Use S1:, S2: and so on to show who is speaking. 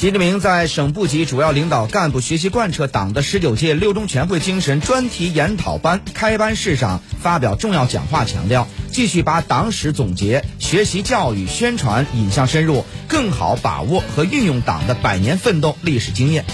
S1: 习近平在省部级主要领导干部学习贯彻党的十九届六中全会精神专题研讨班开班式上发表重要讲话强调继续把党史总结学习教育宣传引向深入更好把握和运用党的百年奋斗历史经验。